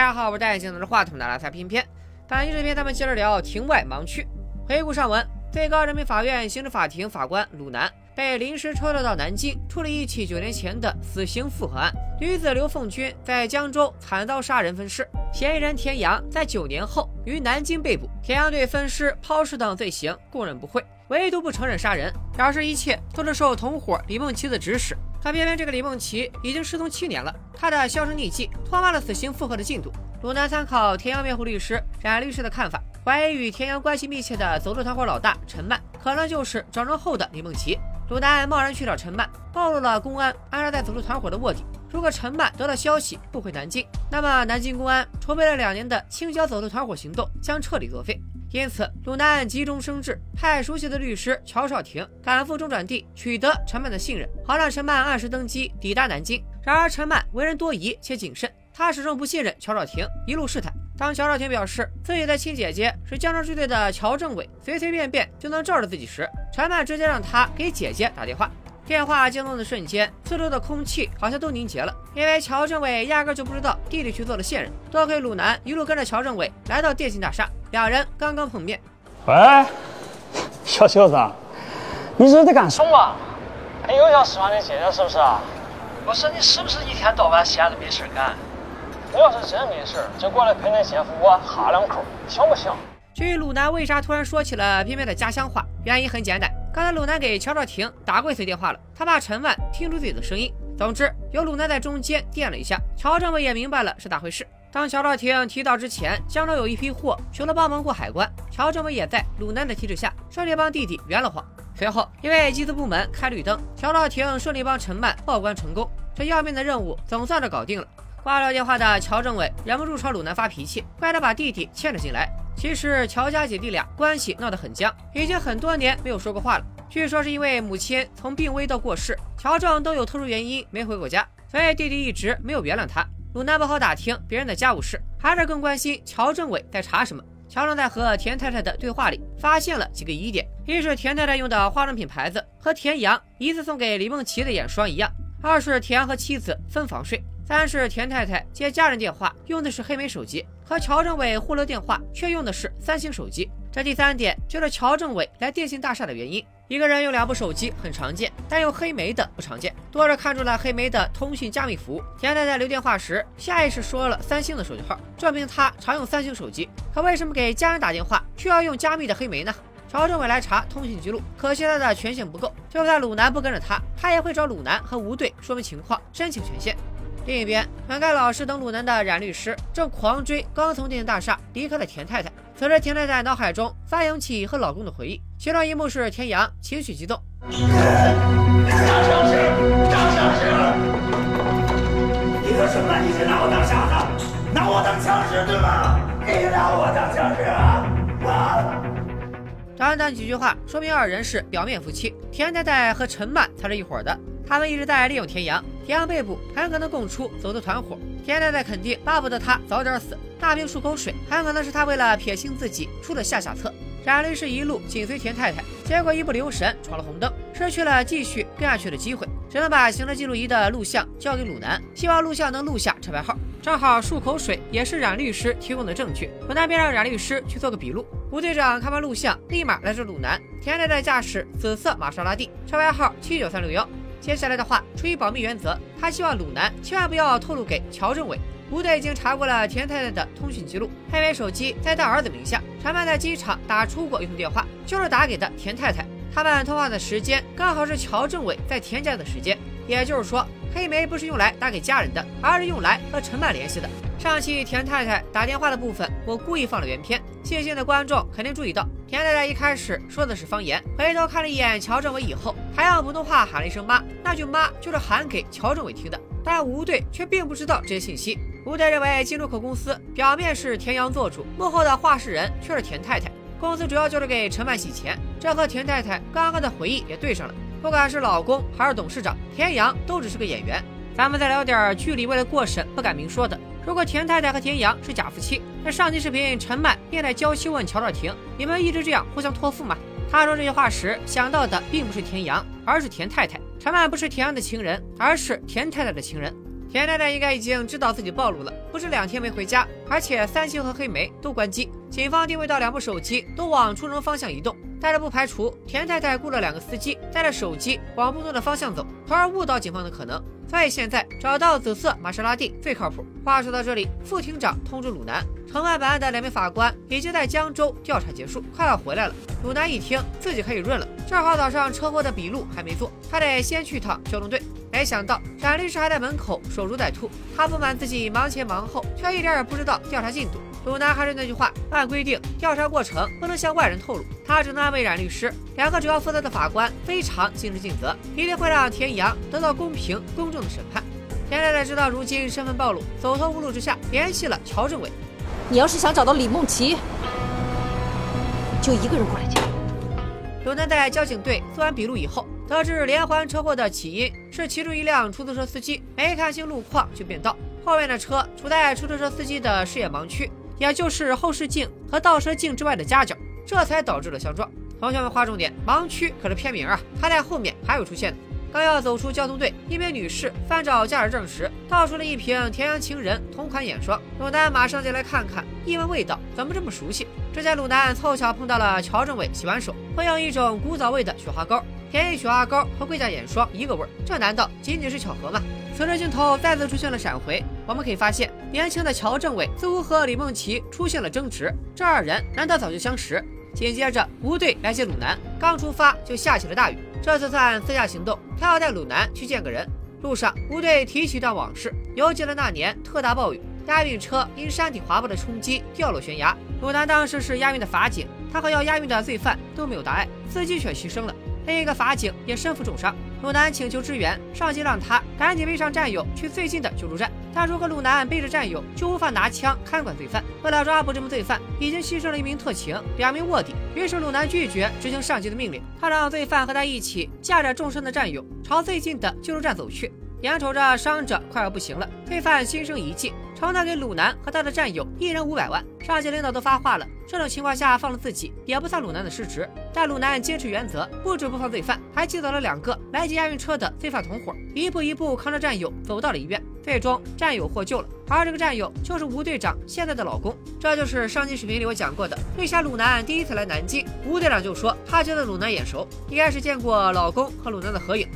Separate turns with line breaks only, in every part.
大家好，我是戴眼镜拿着话筒的拉萨偏偏。本期视频咱们接着聊庭外盲区。回顾上文，最高人民法院刑事法庭法官鲁南被临时抽调到南京处理一起九年前的死刑复核案。女子刘凤君在江州惨遭杀人分尸，嫌疑人田阳在九年后于南京被捕。田阳对分尸、抛尸等罪行供认不讳，唯独不承认杀人，表示一切都是受同伙李梦琪的指使。可偏偏这个李梦琪已经失踪七年了，他的销声匿迹拖慢了死刑复核的进度。鲁南参考田阳辩护律师冉律师的看法，怀疑与田阳关系密切的走私团伙老大陈曼，可能就是整容后的李梦琪。鲁南贸然去找陈曼，暴露了公安安插在走私团伙的卧底。如果陈曼得到消息不回南京，那么南京公安筹备了两年的清剿走私团伙行动将彻底作废。因此，鲁南急中生智，派熟悉的律师乔少廷赶赴中转地，取得陈曼的信任，好让陈曼按时登机抵达南京。然而，陈曼为人多疑且谨慎，他始终不信任乔少廷，一路试探。当乔少廷表示自己的亲姐姐是江州支队的乔政委，随随便便就能罩着自己时，陈曼直接让他给姐姐打电话。电话接通的瞬间，四周的空气好像都凝结了，因为乔政委压根就不知道弟弟去做了线人。多亏鲁南一路跟着乔政委来到电信大厦，两人刚刚碰面。
喂，小舅子，你这是在干什么？你又想使唤你姐姐是不是？
我说你是不是一天到晚闲着没事干？
我要是真没事，就过来陪你姐夫我哈两口，行不行？
至于鲁南为啥突然说起了偏偏的家乡话，原因很简单。刚才鲁南给乔少廷打过一次电话了，他怕陈万听出自己的声音。总之，有鲁南在中间垫了一下，乔政委也明白了是咋回事。当乔少廷提到之前江州有一批货求了帮忙过海关，乔政委也在鲁南的提示下顺利帮弟弟圆了谎。随后，因为缉私部门开绿灯，乔少廷顺利帮陈曼报关成功，这要命的任务总算是搞定了。挂了电话的乔政委忍不住朝鲁南发脾气，怪他把弟弟牵了进来。其实乔家姐弟俩关系闹得很僵，已经很多年没有说过话了。据说是因为母亲从病危到过世，乔正都有特殊原因没回过家，所以弟弟一直没有原谅他。鲁南不好打听别人的家务事，还是更关心乔政委在查什么。乔正在和田太太的对话里发现了几个疑点：一是田太太用的化妆品牌子和田阳疑似送给李梦琪的眼霜一样；二是田阳和妻子分房睡。三是田太太接家人电话用的是黑莓手机，和乔政委互留电话却用的是三星手机。这第三点就是乔政委来电信大厦的原因。一个人用两部手机很常见，但用黑莓的不常见，多是看中了黑莓的通讯加密服务。田太太留电话时下意识说了三星的手机号，证明她常用三星手机。可为什么给家人打电话却要用加密的黑莓呢？乔政委来查通讯记录，可惜他的权限不够，就算鲁南不跟着他，他也会找鲁南和吴队说明情况，申请权限。另一边，满盖老师等鲁南的冉律师正狂追刚从电信大厦离开的田太太。此时，田太太脑海中翻涌起和老公的回忆，其中一幕是田阳情绪激动：“
张相师，张相师，你说什么？你是拿我当傻子，拿我当枪使对吗？你拿我当枪使啊！”
短短几句话，说明二人是表面夫妻，田太太和陈曼才是一伙的。他们一直在利用田阳，田阳被捕，很可能供出走的团伙。田太太肯定巴不得他早点死，大瓶漱口水，很可能是他为了撇清自己出的下下策。冉律师一路紧随田太太，结果一不留神闯了红灯，失去了继续跟下去的机会，只能把行车记录仪的录像交给鲁南，希望录像能录下车牌号。正好漱口水也是冉律师提供的证据，鲁南便让冉律师去做个笔录。吴队长看完录像，立马来找鲁南。田太太驾驶紫色玛莎拉蒂，车牌号七九三六幺。接下来的话，出于保密原则，他希望鲁南千万不要透露给乔政委。吴队已经查过了田太太的通讯记录，黑莓手机在他儿子名下。陈曼在机场打出过一通电话，就是打给的田太太。他们通话的时间刚好是乔政委在田家的时间，也就是说，黑莓不是用来打给家人的，而是用来和陈曼联系的。上期田太太打电话的部分，我故意放了原片，细心的观众肯定注意到，田太太一开始说的是方言，回头看了一眼乔政委以后，还用普通话喊了一声妈，那句妈就是喊给乔政委听的。但吴队却并不知道这些信息。吴队认为金入口公司表面是田阳做主，幕后的话事人却是田太太，公司主要就是给陈曼洗钱，这和田太太刚刚的回忆也对上了。不管是老公还是董事长，田阳都只是个演员。咱们再聊点剧里为了过审不敢明说的。如果田太太和田阳是假夫妻，那上期视频陈曼便在娇羞问乔少廷：“你们一直这样互相托付吗？”他说这些话时想到的并不是田阳，而是田太太。陈曼不是田阳的情人，而是田太太的情人。田太太应该已经知道自己暴露了，不是两天没回家，而且三星和黑莓都关机。警方定位到两部手机都往出城方向移动，但是不排除田太太雇了两个司机带着手机往不同的方向走，从而误导警方的可能。所以现在找到紫色玛莎拉蒂最靠谱。话说到这里，副厅长通知鲁南，承办本案的两名法官已经在江州调查结束，快要回来了。鲁南一听自己可以润了，正好早上车祸的笔录还没做，他得先去趟交通队。没想到冉律师还在门口守株待兔，他不满自己忙前忙后，却一点也不知道调查进度。鲁南还是那句话，按规定调查过程不能向外人透露，他只能安慰冉律师。两个主要负责的法官非常尽职尽责，一定会让田阳得到公平公正的审判。田太太知道如今身份暴露，走投无路之下联系了乔政委。
你要是想找到李梦琪，就一个人过来见。
鲁南在交警队做完笔录以后，得知连环车祸的起因是其中一辆出租车司机没看清路况就变道，后面的车处在出租车司机的视野盲区。也就是后视镜和倒车镜之外的夹角，这才导致了相撞。同学们划重点，盲区可是片名啊，它在后面还有出现的。刚要走出交通队，一名女士翻找驾驶证时，倒出了一瓶田园情人同款眼霜。鲁南马上就来看看，一闻味道，怎么这么熟悉？只见鲁南凑巧碰到了乔政委洗完手，会用一种古早味的雪花膏。便宜雪花膏和贵价眼霜一个味儿，这难道仅仅是巧合吗？此时镜头再次出现了闪回，我们可以发现，年轻的乔政委似乎和李梦琪出现了争执，这二人难道早就相识？紧接着，吴队来接鲁南，刚出发就下起了大雨，这次算私下行动，他要带鲁南去见个人。路上，吴队提起一段往事，犹记得那年特大暴雨，押运车因山体滑坡的冲击掉落悬崖，鲁南当时是押运的法警，他和要押运的罪犯都没有大碍，司机却牺牲了。另一个法警也身负重伤，鲁南请求支援，上级让他赶紧背上战友去最近的救助站。但如果鲁南背着战友，就无法拿枪看管罪犯。为了抓捕这名罪犯，已经牺牲了一名特勤、两名卧底。于是鲁南拒绝执行上级的命令，他让罪犯和他一起架着重伤的战友朝最近的救助站走去。眼瞅着伤者快要不行了，罪犯心生一计，承诺给鲁南和他的战友一人五百万。上级领导都发话了，这种情况下放了自己也不算鲁南的失职。但鲁南坚持原则，不止不放罪犯，还击倒了两个来接押运车的罪犯同伙，一步一步扛着战友走到了医院。最终战友获救了，而这个战友就是吴队长现在的老公。这就是上期视频里我讲过的，为啥鲁南第一次来南京，吴队长就说他觉得鲁南眼熟，应该是见过老公和鲁南的合影。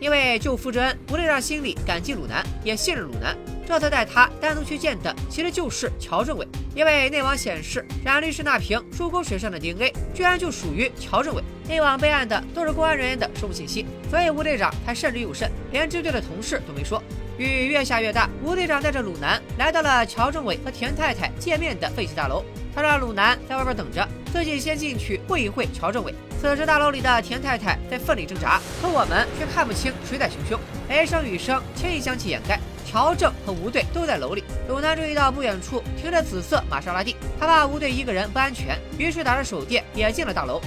因为救父之恩，吴队长心里感激鲁南，也信任鲁南，这次带他单独去见的，其实就是乔政委。因为内网显示，冉律师那瓶漱口水上的 DNA 居然就属于乔政委。内网备案的都是公安人员的生物信息，所以吴队长才慎之又慎，连支队的同事都没说。雨越下越大，吴队长带着鲁南来到了乔政委和田太太见面的废弃大楼，他让鲁南在外边等着，自己先进去会一会乔政委。此时，大楼里的田太太在奋力挣扎，可我们却看不清谁在行凶。雷声雨声轻易将其掩盖。乔正和吴队都在楼里。鲁南注意到不远处停着紫色玛莎拉蒂，他怕吴队一个人不安全，于是打着手电也进了大楼。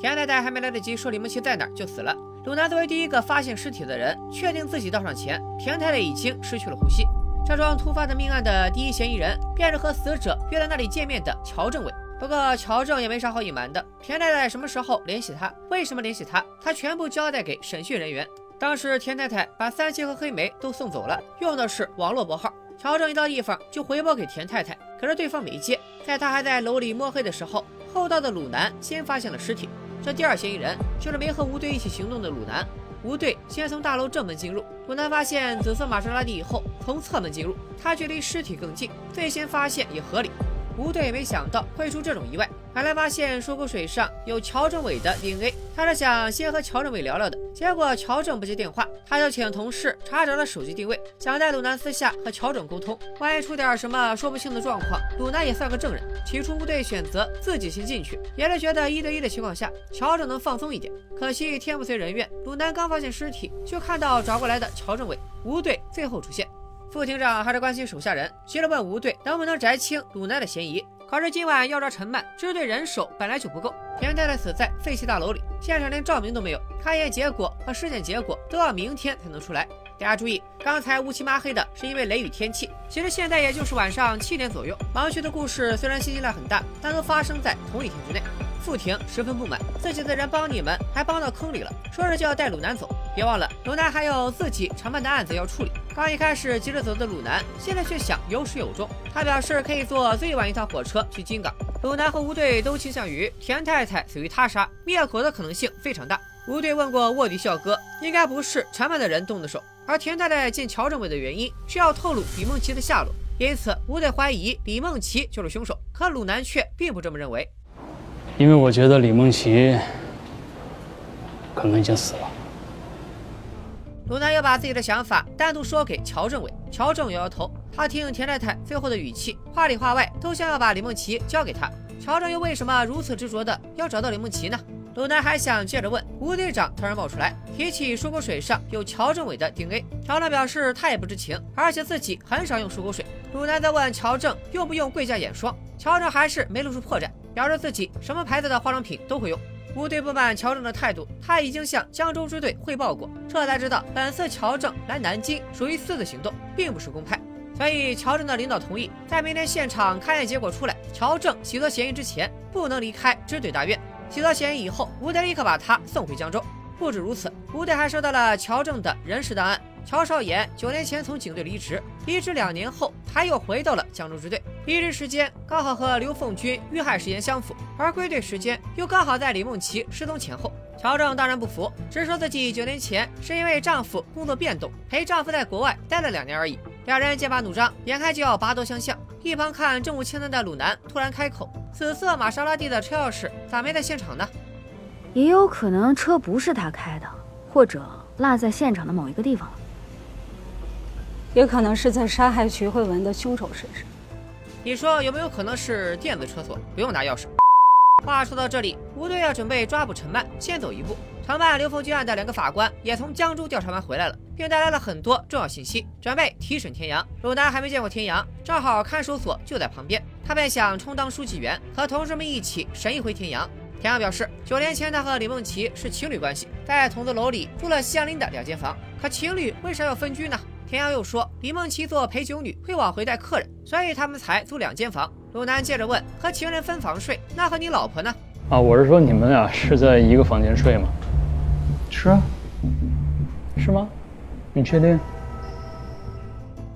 田太太还没来得及说李梦琪在哪儿，就死了。鲁南作为第一个发现尸体的人，确定自己到场前，田太太已经失去了呼吸。这桩突发的命案的第一嫌疑人，便是和死者约在那里见面的乔政委。不过乔正也没啥好隐瞒的，田太太什么时候联系他，为什么联系他，他全部交代给审讯人员。当时田太太把三七和黑莓都送走了，用的是网络拨号。乔正一到地方就回拨给田太太，可是对方没接。在他还在楼里摸黑的时候，后道的鲁南先发现了尸体。这第二嫌疑人就是没和吴队一起行动的鲁南。吴队先从大楼正门进入，鲁南发现紫色玛莎拉蒂以后，从侧门进入，他距离尸体更近，最先发现也合理。吴队没想到会出这种意外。本来发现漱口水上有乔政伟的 DNA，他是想先和乔政伟聊聊的。结果乔政不接电话，他就请同事查找了手机定位，想带鲁南私下和乔政沟通，万一出点什么说不清的状况，鲁南也算个证人。起初吴队选择自己先进去，也是觉得一对一的情况下，乔政能放松一点。可惜天不遂人愿，鲁南刚发现尸体，就看到找过来的乔政伟。吴队最后出现，副厅长还是关心手下人，急着问吴队能不能摘清鲁南的嫌疑。可是今晚要抓陈曼，支队人手本来就不够。田太太死在废弃大楼里，现场连照明都没有，勘验结果和尸检结果都要明天才能出来。大家注意，刚才乌漆麻黑的是因为雷雨天气，其实现在也就是晚上七点左右。盲区的故事虽然信息量很大，但都发生在同一天之内。傅婷十分不满，自己的人帮你们，还帮到坑里了，说着就要带鲁南走。别忘了，鲁南还有自己承办的案子要处理。刚一开始急着走的鲁南，现在却想有始有终。他表示可以坐最晚一趟火车去金港。鲁南和吴队都倾向于田太太死于他杀，灭口的可能性非常大。吴队问过卧底笑哥，应该不是承办的人动的手，而田太太见乔政委的原因需要透露李梦琪的下落。因此，吴队怀疑李梦琪就是凶手，可鲁南却并不这么认为。
因为我觉得李梦琪可能已经死了。
鲁南又把自己的想法单独说给乔政委，乔政摇摇头。他听田太太最后的语气，话里话外都像要把李梦琪交给他。乔政又为什么如此执着的要找到李梦琪呢？鲁南还想接着问，吴队长突然冒出来提起漱口水上有乔政委的 DNA。乔正表示他也不知情，而且自己很少用漱口水。鲁南在问乔政用不用贵价眼霜，乔政还是没露出破绽，表示自己什么牌子的化妆品都会用。吴队不满乔正的态度，他已经向江州支队汇报过，这才知道本次乔正来南京属于私自行动，并不是公派。所以乔正的领导同意，在明天现场勘验结果出来，乔正洗脱嫌疑之前，不能离开支队大院。洗脱嫌疑以后，吴队立刻把他送回江州。不止如此，吴队还收到了乔正的人事档案。乔少岩九年前从警队离职，离职两年后，他又回到了江州支队。离职时间刚好和刘凤军遇害时间相符，而归队时间又刚好在李梦琪失踪前后。乔正当然不服，只说自己九年前是因为丈夫工作变动，陪丈夫在国外待了两年而已。两人剑拔弩张，眼看就要拔刀相向。一旁看政务清单的鲁南突然开口。紫色玛莎拉蒂的车钥匙咋没在现场呢？
也有可能车不是他开的，或者落在现场的某一个地方了。
也可能是在杀害徐慧文的凶手身上。
你说有没有可能是电子车锁，不用拿钥匙？话说到这里，吴队要准备抓捕陈曼，先走一步。承办刘凤军案的两个法官也从江州调查完回来了，并带来了很多重要信息，准备提审田阳。鲁南还没见过田阳，正好看守所就在旁边。他便想充当书记员，和同事们一起审一回田阳。田阳表示，九年前他和李梦琪是情侣关系，在筒子楼里住了相邻的两间房。可情侣为啥要分居呢？田阳又说，李梦琪做陪酒女会往回带客人，所以他们才租两间房。鲁南接着问，和情人分房睡，那和你老婆呢？
啊，我是说你们俩是在一个房间睡吗？是啊，是吗？你确定？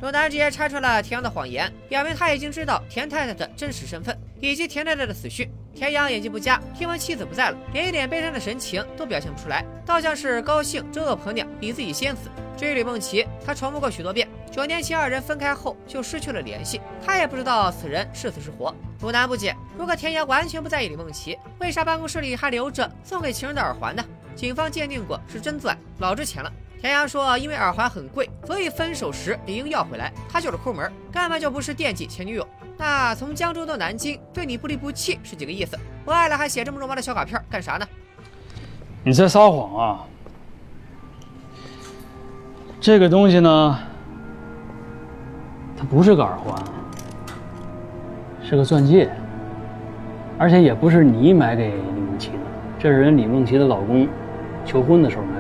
鲁南直接拆穿了田阳的谎言，表明他已经知道田太太的真实身份以及田太太的死讯。田阳演技不佳，听闻妻子不在了，连一点悲伤的神情都表现不出来，倒像是高兴这恶婆娘比自己先死。至于李梦琪，他重复过许多遍，九年前二人分开后就失去了联系，他也不知道此人是死是活。鲁南不解，如果田阳完全不在意李梦琪，为啥办公室里还留着送给情人的耳环呢？警方鉴定过是真钻，老值钱了。田阳说：“因为耳环很贵，所以分手时理应要回来。他就是抠门，根本就不是惦记前女友。那从江州到南京，对你不离不弃是几个意思？不爱了还写这么肉麻的小卡片干啥呢？”
你在撒谎啊！这个东西呢，它不是个耳环，是个钻戒，而且也不是你买给李梦琪的，这是人李梦琪的老公求婚的时候买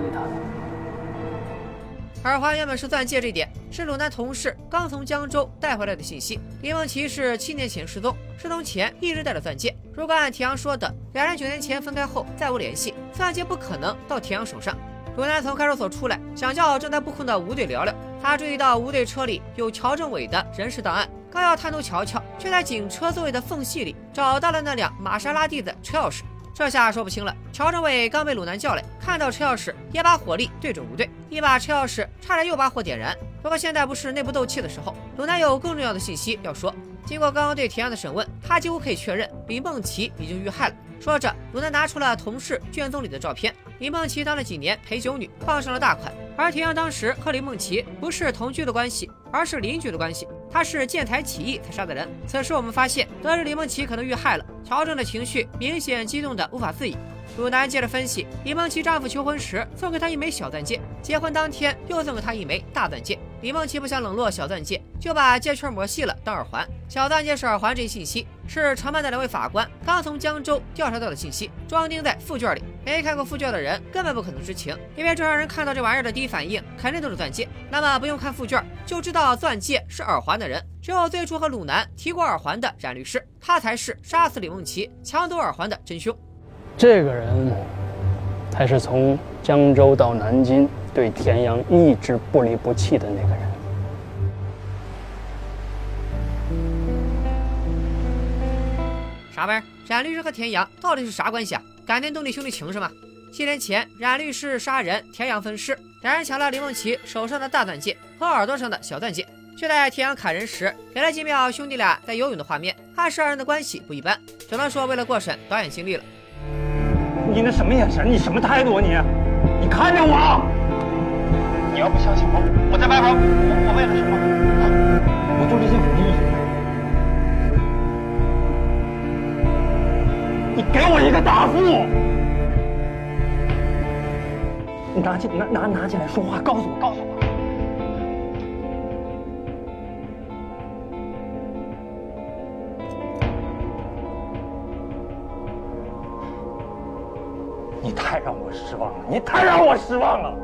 耳环原本是钻戒，这一点是鲁南同事刚从江州带回来的信息。李梦琪是七年前失踪，失踪前一直戴着钻戒。如果按田阳说的，两人九年前分开后再无联系，钻戒不可能到田阳手上。鲁南从看守所出来，想叫正在布控的吴队聊聊。他注意到吴队车里有乔政委的人事档案，刚要探头瞧瞧，却在警车座位的缝隙里找到了那辆玛莎拉蒂的车钥匙。这下说不清了。乔政委刚被鲁南叫来，看到车钥匙，也把火力对准吴队，一把车钥匙差点又把火点燃。不过现在不是内部斗气的时候，鲁南有更重要的信息要说。经过刚刚对田阳的审问，他几乎可以确认李梦琪已经遇害了。说着，鲁南拿出了同事卷宗里的照片。李梦琪当了几年陪酒女，傍上了大款。而田阳当时和李梦琪不是同居的关系，而是邻居的关系。他是见财起意才杀的人。此时我们发现，得知李梦琪可能遇害了，乔正的情绪明显激动的无法自已。鲁南接着分析，李梦琪丈夫求婚时送给她一枚小钻戒，结婚当天又送给她一枚大钻戒。李梦琪不想冷落小钻戒，就把戒圈抹细了当耳环。小钻戒是耳环，这一信息是承办的两位法官刚从江州调查到的信息，装订在附卷里。没看过附卷的人根本不可能知情，因为正常人看到这玩意儿的第一反应肯定都是钻戒。那么不用看附卷就知道钻戒是耳环的人，只有最初和鲁南提过耳环的冉律师，他才是杀死李梦琪、抢走耳环的真凶。
这个人，才是从江州到南京对田阳一直不离不弃的那个人。
啥玩意儿？冉律师和田阳到底是啥关系啊？感电动力兄弟情是吗？七年前，冉律师杀人，田阳分尸，两人抢了李梦琪手上的大钻戒和耳朵上的小钻戒，却在田阳砍人时给了几秒兄弟俩在游泳的画面，暗示二人的关系不一般。只能说为了过审，导演尽力了。
你那什么眼神？你什么态度啊？你，你看着我！你要不相信我，我在外边，我我为了什么？我做这些有意义吗？你给我一个答复！你拿起拿拿拿起来说话，告诉我，告诉我。你太让我失望了！你太让我失望了！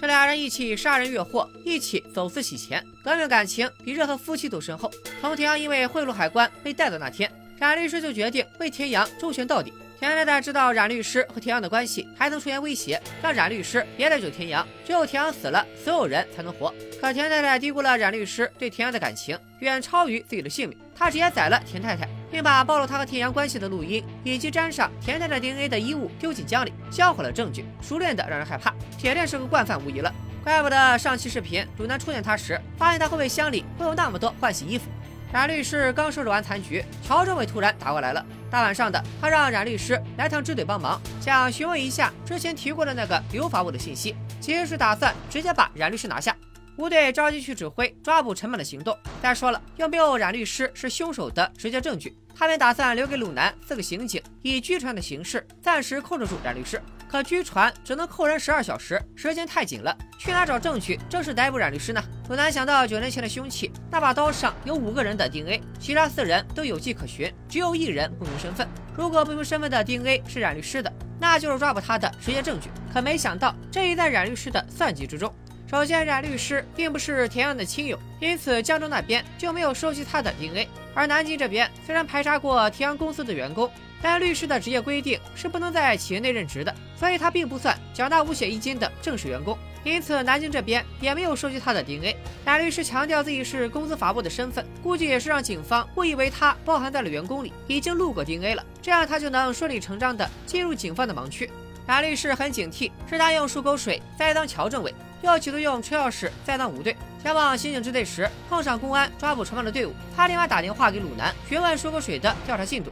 这俩人一起杀人越货，一起走私洗钱，革命感情比任何夫妻都深厚。从田阳因为贿赂海关被带走那天，冉律师就决定为田阳周旋到底。田太太知道冉律师和田阳的关系，还曾出言威胁，让冉律师别再救田阳，只有田阳死了，所有人才能活。可田太太低估了冉律师对田阳的感情，远超于自己的性命。她直接宰了田太太，并把暴露他和田阳关系的录音以及沾上田太太 DNA 的衣物丢进江里，销毁了证据，熟练的让人害怕，铁定是个惯犯无疑了。怪不得上期视频鲁南出现他时，发现他后备箱里会有那么多换洗衣服。冉律师刚收拾完残局，乔政委突然打过来了。大晚上的，他让冉律师来趟支队帮忙，想询问一下之前提过的那个刘法务的信息，其实是打算直接把冉律师拿下。吴队着急去指挥抓捕陈满的行动。再说了，又没有冉律师是凶手的直接证据，他便打算留给鲁南四个刑警，以拘传的形式暂时控制住冉律师。可拘传只能扣人十二小时，时间太紧了，去哪找证据正式逮捕冉律师呢？鲁南想到九年前的凶器，那把刀上有五个人的 DNA，其他四人都有迹可循，只有一人不明身份。如果不明身份的 DNA 是冉律师的，那就是抓捕他的直接证据。可没想到，这已在冉律师的算计之中。首先，冉律师并不是田阳的亲友，因此江州那边就没有收集他的 DNA。而南京这边虽然排查过田阳公司的员工。但律师的职业规定是不能在企业内任职的，所以他并不算缴纳五险一金的正式员工，因此南京这边也没有收集他的 DNA。冉律师强调自己是公司法部的身份，估计也是让警方误以为他包含在了员工里，已经录过 DNA 了，这样他就能顺理成章的进入警方的盲区。冉律师很警惕，是他用漱口水栽赃乔政委，又企图用车钥匙栽赃五队。前往刑警支队时，碰上公安抓捕陈放的队伍，他立马打电话给鲁南，询问漱口水的调查进度。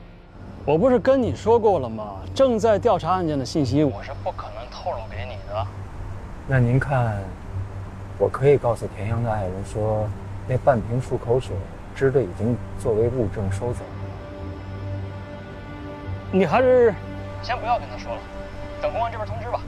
我不是跟你说过了吗？正在调查案件的信息，我是不可能透露给你的。
那您看，我可以告诉田阳的爱人说，那半瓶漱口水，支队已经作为物证收走了。
你还是
先不要跟他说了，等公安这边通知吧。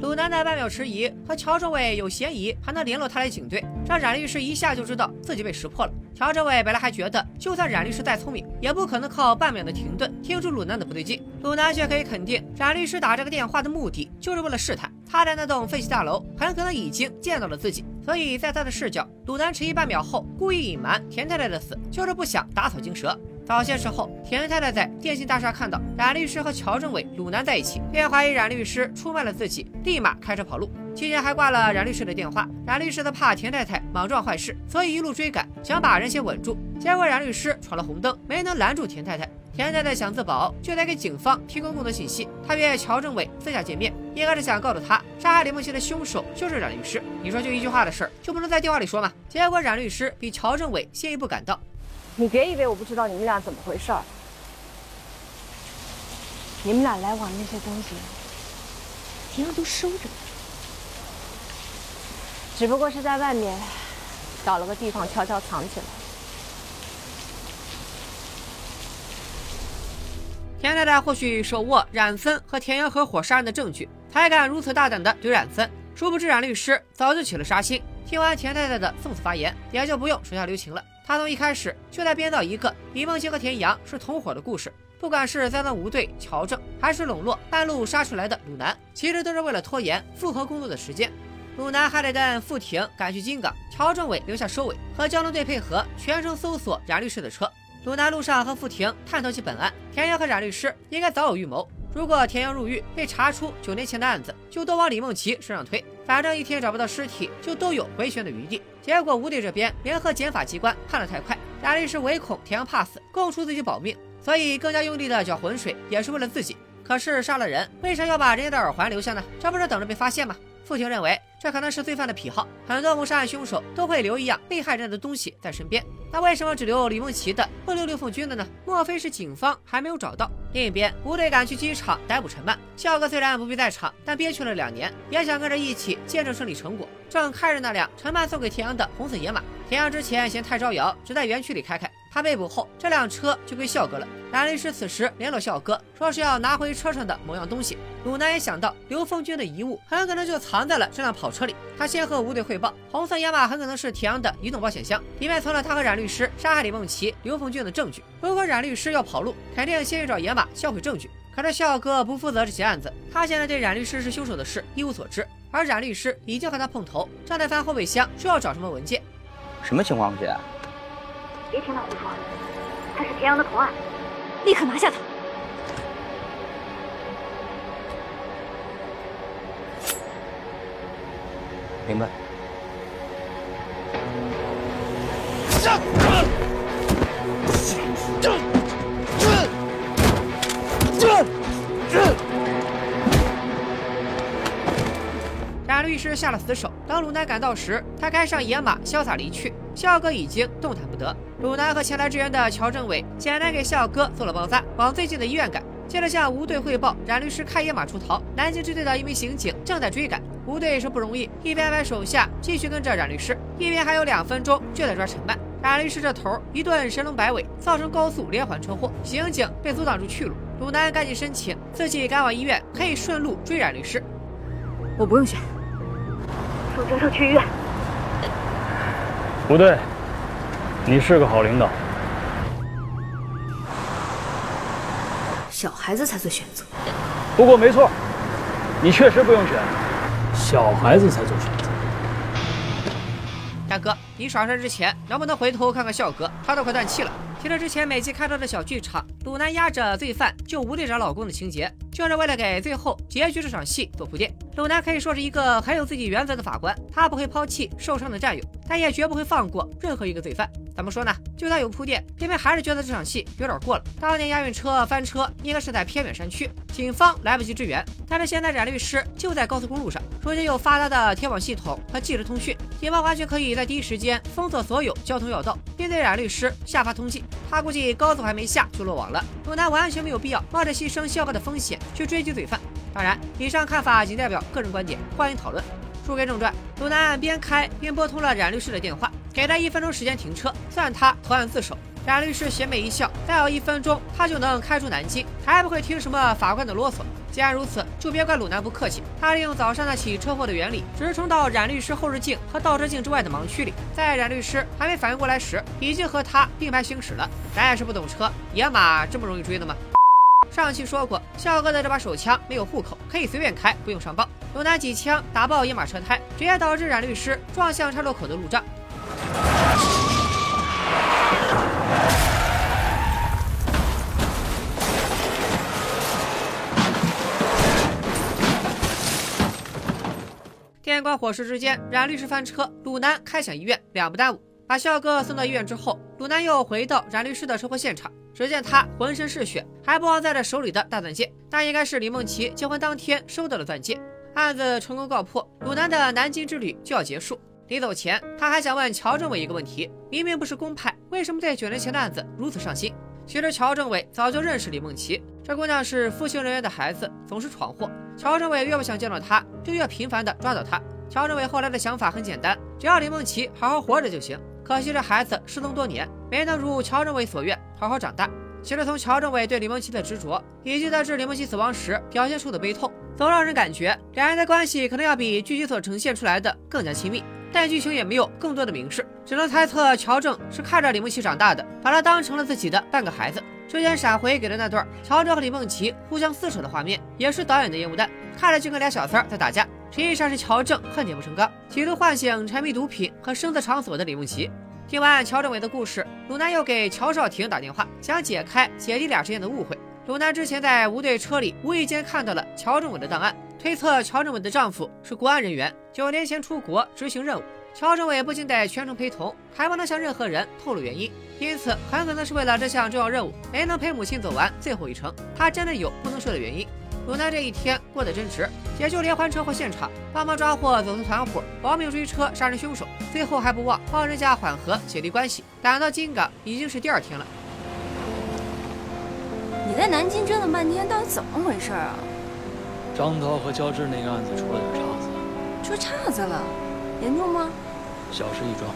鲁南的半秒迟疑和乔政委有嫌疑，还能联络他来警队，让冉律师一下就知道自己被识破了。乔政委本来还觉得，就算冉律师再聪明，也不可能靠半秒的停顿听出鲁南的不对劲。鲁南却可以肯定，冉律师打这个电话的目的就是为了试探他在那栋废弃大楼很可能已经见到了自己，所以在他的视角，鲁南迟疑半秒后故意隐瞒田太太的死，就是不想打草惊蛇。早些时候，田太太在电信大厦看到冉律师和乔政委、鲁南在一起，便怀疑冉律师出卖了自己，立马开车跑路。期间还挂了冉律师的电话。冉律师的怕田太太莽撞坏事，所以一路追赶，想把人先稳住。结果冉律师闯了红灯，没能拦住田太太。田太太想自保，就得给警方提供更多信息。他约乔政委私下见面，应该是想告诉他，杀害李梦琪的凶手就是冉律师。你说就一句话的事儿，就不能在电话里说吗？结果冉律师比乔政委先一步赶到。
你别以为我不知道你们俩怎么回事儿。你们俩来往那些东西，田阳都收着呢，只不过是在外面找了个地方悄悄藏起来。
田太太或许手握冉森和田阳合伙杀人的证据，才敢如此大胆的怼冉森。殊不知冉律师早就起了杀心，听完田太太的送死发言，也就不用手下留情了。他从一开始就在编造一个李梦洁和田阳是同伙的故事，不管是栽赃吴队、乔正，还是笼络半路杀出来的鲁南，其实都是为了拖延复核工作的时间。鲁南还得跟付婷赶去金港，乔政委留下收尾，和交通队配合，全程搜索冉律师的车。鲁南路上和付婷探讨起本案，田阳和冉律师应该早有预谋。如果田阳入狱被查出九年前的案子，就都往李梦琪身上推，反正一天找不到尸体，就都有回旋的余地。结果吴队这边联合检法机关判得太快，贾律师唯恐田阳怕死，供出自己保命，所以更加用力的搅浑水，也是为了自己。可是杀了人，为啥要把人家的耳环留下呢？这不是等着被发现吗？父亲认为这可能是罪犯的癖好，很多谋杀案凶手都会留一样被害人的东西在身边。那为什么只留李梦琪的，不留刘凤军的呢？莫非是警方还没有找到？另一边，吴队赶去机场逮捕陈曼。笑哥虽然不必在场，但憋屈了两年，也想跟着一起见证胜利成果。正开着那辆陈曼送给田阳的红色野马，田阳之前嫌太招摇，只在园区里开开。他被捕后，这辆车就归笑哥了。冉律师此时联络笑哥，说是要拿回车上的某样东西。鲁南也想到刘凤军的遗物很可能就藏在了这辆跑车里。他先和吴队汇报，红色野马很可能是田阳的移动保险箱，里面存了他和冉律师杀害李梦琪、刘凤军的证据。如果冉律师要跑路，肯定先去找野马销毁证据。可是笑哥不负责这起案子，他现在对冉律师是凶手的事一无所知，而冉律师已经和他碰头，正在翻后备箱，说要找什么文件。
什么情况，姐？
别听他胡说，他是田阳的同案，立刻拿下他！
明白。
冉律师下了死手，当鲁南赶到时，他开上野马，潇洒离去。笑哥已经动弹不得。鲁南和前来支援的乔政委简单给笑哥做了包扎，往最近的医院赶。接着向吴队汇报，冉律师开野马出逃，南京支队的一名刑警正在追赶。吴队是不容易，一边安排手下继续跟着冉律师，一边还有两分钟就得抓陈曼。冉律师这头一顿神龙摆尾，造成高速连环车祸，刑警被阻挡住去路。鲁南赶紧申请自己赶往医院，可以顺路追冉律师。
我不用选，送教授去医院。
不对，你是个好领导。
小孩子才做选择。
不过没错，你确实不用选，小孩子才做选择。
大哥，你耍帅之前能不能回头看看笑哥？他都快断气了。听着之前每集开头的小剧场，鲁南压着罪犯救吴队长老公的情节，就是为了给最后结局这场戏做铺垫。鲁南可以说是一个很有自己原则的法官，他不会抛弃受伤的战友，但也绝不会放过任何一个罪犯。怎么说呢？就算有铺垫，偏偏还是觉得这场戏有点过了。当年押运车翻车应该是在偏远山区，警方来不及支援，但是现在冉律师就在高速公路上，如今有发达的天网系统和即时通讯，警方完全可以在第一时间封锁所有交通要道，并对冉律师下发通缉。他估计高速还没下就落网了。鲁南完全没有必要冒着牺牲笑哥的风险去追击罪犯。当然，以上看法仅代表个人观点，欢迎讨论。书归正传，鲁南边开边拨通了冉律师的电话，给他一分钟时间停车，算他投案自首。冉律师邪魅一笑，再有一分钟他就能开出南京，还不会听什么法官的啰嗦。既然如此，就别怪鲁南不客气。他利用早上那起车祸的原理，直冲到冉律师后视镜和倒车镜之外的盲区里，在冉律师还没反应过来时，已经和他并排行驶了。咱也是不懂车，野马这么容易追的吗？上期说过，笑哥的这把手枪没有户口，可以随便开，不用上报。鲁南几枪打爆野马车胎，直接导致冉律师撞向岔路口的路障。电光火石之间，冉律师翻车，鲁南开向医院，两不耽误。把笑哥送到医院之后，鲁南又回到冉律师的车祸现场。只见他浑身是血，还不忘在着手里的大钻戒，那应该是李梦琪结婚当天收到的钻戒。案子成功告破，鲁南的南京之旅就要结束。临走前，他还想问乔政委一个问题：明明不是公派，为什么对九年前的案子如此上心？其实乔政委早就认识李梦琪，这姑娘是服刑人员的孩子，总是闯祸。乔政委越不想见到她，就越频繁地抓到她。乔政委后来的想法很简单，只要李梦琪好好活着就行。可惜这孩子失踪多年，没能如乔政委所愿好好长大。其实从乔政委对李梦琪的执着，以及得知李梦琪死亡时表现出的悲痛，总让人感觉两人的关系可能要比剧集所呈现出来的更加亲密。但剧情也没有更多的明示，只能猜测乔正是看着李梦琪长大的，把她当成了自己的半个孩子。之前闪回给的那段乔正和李梦琪互相撕扯的画面，也是导演的烟雾弹，看着就跟俩小三儿在打架。实际上是乔正恨铁不成钢，企图唤醒沉迷毒品和声色场所的李梦琪。听完乔政伟的故事，鲁南又给乔少廷打电话，想解开姐弟俩之间的误会。鲁南之前在吴队车里无意间看到了乔政伟的档案，推测乔政伟的丈夫是国安人员，九年前出国执行任务。乔政委不仅得全程陪同，还不能向任何人透露原因，因此很可能是为了这项重要任务，没能陪母亲走完最后一程。他真的有不能说的原因。鲁南这一天过得真值，解救连环车祸现场，帮忙抓获走私团伙，保命追车杀人凶手，最后还不忘帮人家缓和姐弟关系。赶到金港已经是第二天了。
你在南京折腾半天，到底怎么回事啊？
张涛和焦志那个案子出了点岔子，
出岔子了，严重吗？
小事一桩。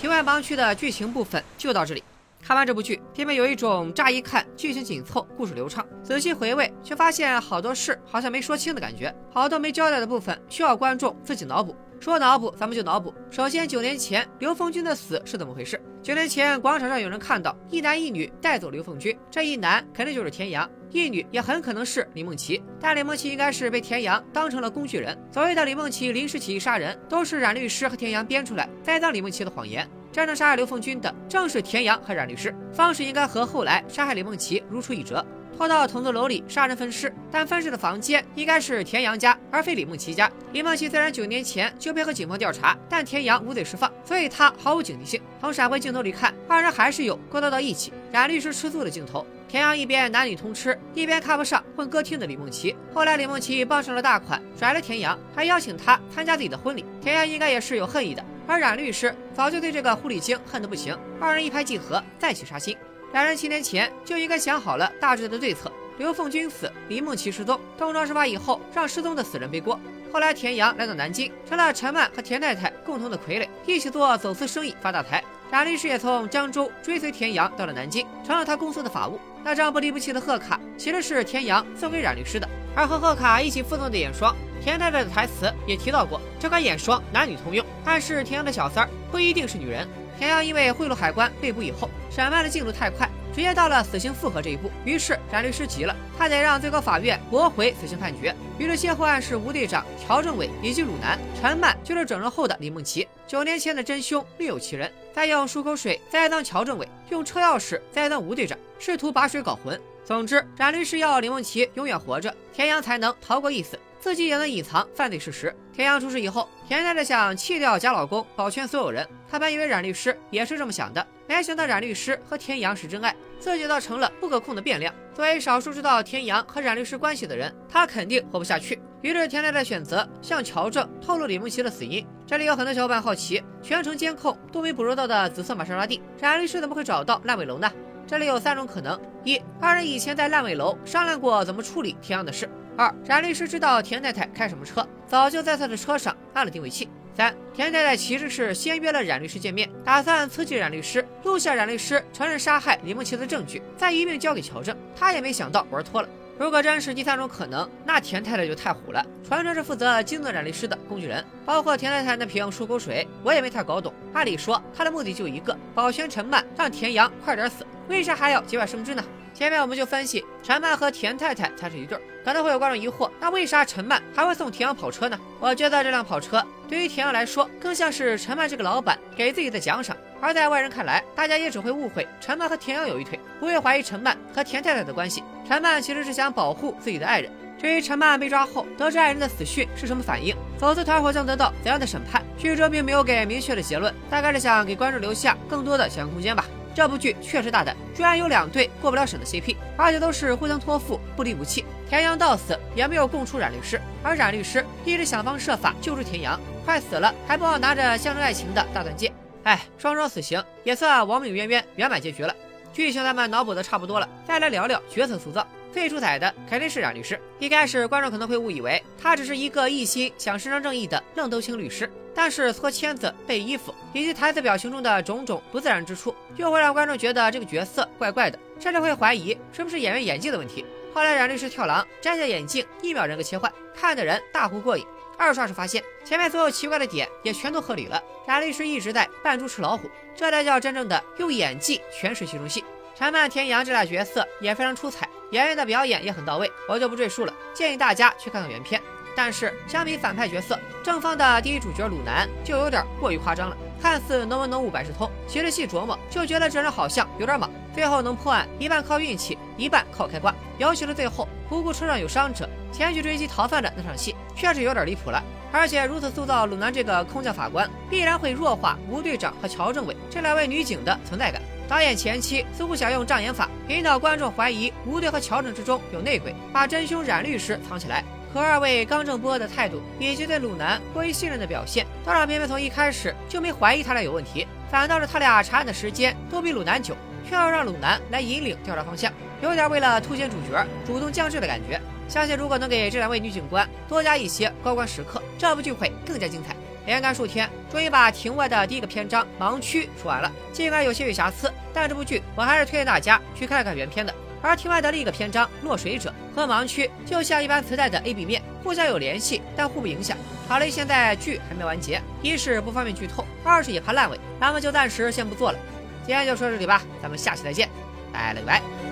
庭外盲区的剧情部分就到这里。看完这部剧，偏偏有一种乍一看剧情紧凑、故事流畅，仔细回味却发现好多事好像没说清的感觉，好多没交代的部分需要观众自己脑补。说脑补，咱们就脑补。首先，九年前刘凤军的死是怎么回事？九年前广场上有人看到一男一女带走刘凤军，这一男肯定就是田阳，一女也很可能是李梦琪。但李梦琪应该是被田阳当成了工具人。所谓的李梦琪临时起意杀人，都是冉律师和田阳编出来栽赃李梦琪的谎言。真正杀害刘凤军的正是田阳和冉律师，方式应该和后来杀害李梦琪如出一辙。拖到同座楼里杀人分尸，但分尸的房间应该是田阳家，而非李梦琪家。李梦琪虽然九年前就配合警方调查，但田阳无罪释放，所以他毫无警惕性。从闪回镜头里看，二人还是有勾搭到一起。冉律师吃醋的镜头，田阳一边男女通吃，一边看不上混歌厅的李梦琪。后来李梦琪傍上了大款，甩了田阳，还邀请他参加自己的婚礼。田阳应该也是有恨意的，而冉律师早就对这个狐狸精恨得不行。二人一拍即合，再起杀心。两人七年前就应该想好了大致的对策：刘凤军死，李梦琪失踪，东窗事发以后让失踪的死人背锅。后来田阳来到南京，成了陈曼和田太太共同的傀儡，一起做走私生意发大财。冉律师也从江州追随田阳到了南京，成了他公司的法务。那张不离不弃的贺卡其实是田阳送给冉律师的，而和贺卡一起附赠的眼霜，田太太的台词也提到过，这款眼霜男女通用，但是田阳的小三儿不一定是女人。田阳因为贿赂海关被捕以后，审判的进度太快，直接到了死刑复核这一步。于是冉律师急了，他得让最高法院驳回死刑判决。于是卸货案是吴队长乔政委以及鲁南、陈曼就是整容后的李梦琪。九年前的真凶另有其人，再用漱口水栽赃乔政委，用车钥匙栽赃吴队长，试图把水搞浑。总之，冉律师要李梦琪永远活着，田阳才能逃过一死。自己也能隐藏犯罪事实。田阳出事以后，田太太想弃掉假老公，保全所有人。她本以为冉律师也是这么想的，没想到冉律师和田阳是真爱，自己倒成了不可控的变量。作为少数知道田阳和冉律师关系的人，他肯定活不下去。于是田太太选择向乔正透露李梦琪的死因。这里有很多小伙伴好奇，全程监控都没捕捉到的紫色玛莎拉蒂，冉律师怎么会找到烂尾楼呢？这里有三种可能：一，二人以前在烂尾楼商量过怎么处理田阳的事。二，冉律师知道田太太开什么车，早就在他的车上安了定位器。三，田太太其实是先约了冉律师见面，打算刺激冉律师录下冉律师承认杀害李梦琪的证据，再一并交给乔正。他也没想到玩脱了。如果真是第三种可能，那田太太就太虎了，传说是负责惊动冉律师的工具人。包括田太太那瓶漱口水，我也没太搞懂。按理说，他的目的就一个，保全陈曼，让田阳快点死，为啥还要节外生枝呢？前面我们就分析，陈曼和田太太才是一对儿。可能会有观众疑惑，那为啥陈曼还会送田阳跑车呢？我觉得这辆跑车对于田阳来说，更像是陈曼这个老板给自己的奖赏。而在外人看来，大家也只会误会陈曼和田阳有一腿，不会怀疑陈曼和田太太的关系。陈曼其实是想保护自己的爱人。至于陈曼被抓后得知爱人的死讯是什么反应，走私团伙将得到怎样的审判，剧中并没有给明确的结论，大概是想给观众留下更多的想象空间吧。这部剧确实大胆，居然有两对过不了审的 CP，而且都是互相托付、不离不弃。田阳到死也没有供出冉律师，而冉律师一直想方设法救出田阳，快死了还不忘拿着象征爱情的大钻戒。哎，双双死刑也算亡命渊渊圆满结局了。剧情咱们脑补的差不多了，再来聊聊角色塑造。最出彩的肯定是冉律师。一开始观众可能会误以为他只是一个一心想伸张正义的愣头青律师。但是搓签子、背衣服以及台词表情中的种种不自然之处，又会让观众觉得这个角色怪怪的，甚至会怀疑是不是演员演技的问题。后来冉律师跳狼，摘下眼镜，一秒人格切换，看的人大呼过瘾。二刷时发现前面所有奇怪的点也全都合理了。冉律师一直在扮猪吃老虎，这才叫真正的用演技诠释戏中戏。陈曼、田阳这俩角色也非常出彩。演员的表演也很到位，我就不赘述了，建议大家去看看原片。但是相比反派角色，正方的第一主角鲁南就有点过于夸张了。看似能文能武百事通，其实细琢磨就觉得这人好像有点莽。最后能破案，一半靠运气，一半靠开挂。尤其是最后不顾车上有伤者，前去追击逃犯的那场戏，确实有点离谱了。而且如此塑造鲁南这个空降法官，必然会弱化吴队长和乔政委这两位女警的存在感。导演前期似乎想用障眼法引导观众怀疑吴队和乔政之中有内鬼，把真凶冉律师藏起来。可二位刚正不阿的态度，以及对鲁南过于信任的表现，都让偏偏从一开始就没怀疑他俩有问题，反倒是他俩查案的时间都比鲁南久，却要让鲁南来引领调查方向，有点为了凸显主角主动降智的感觉。相信如果能给这两位女警官多加一些高光时刻，这部剧会更加精彩。连干数天，终于把庭外的第一个篇章盲区说完了。尽管有些许瑕疵，但这部剧我还是推荐大家去看看原片的。而题外的另一个篇章《落水者》和盲区就像一般磁带的 A、B 面，互相有联系，但互不影响。好嘞现在剧还没完结，一是不方便剧透，二是也怕烂尾，咱们就暂时先不做了。今天就说到这里吧，咱们下期再见，拜了个拜。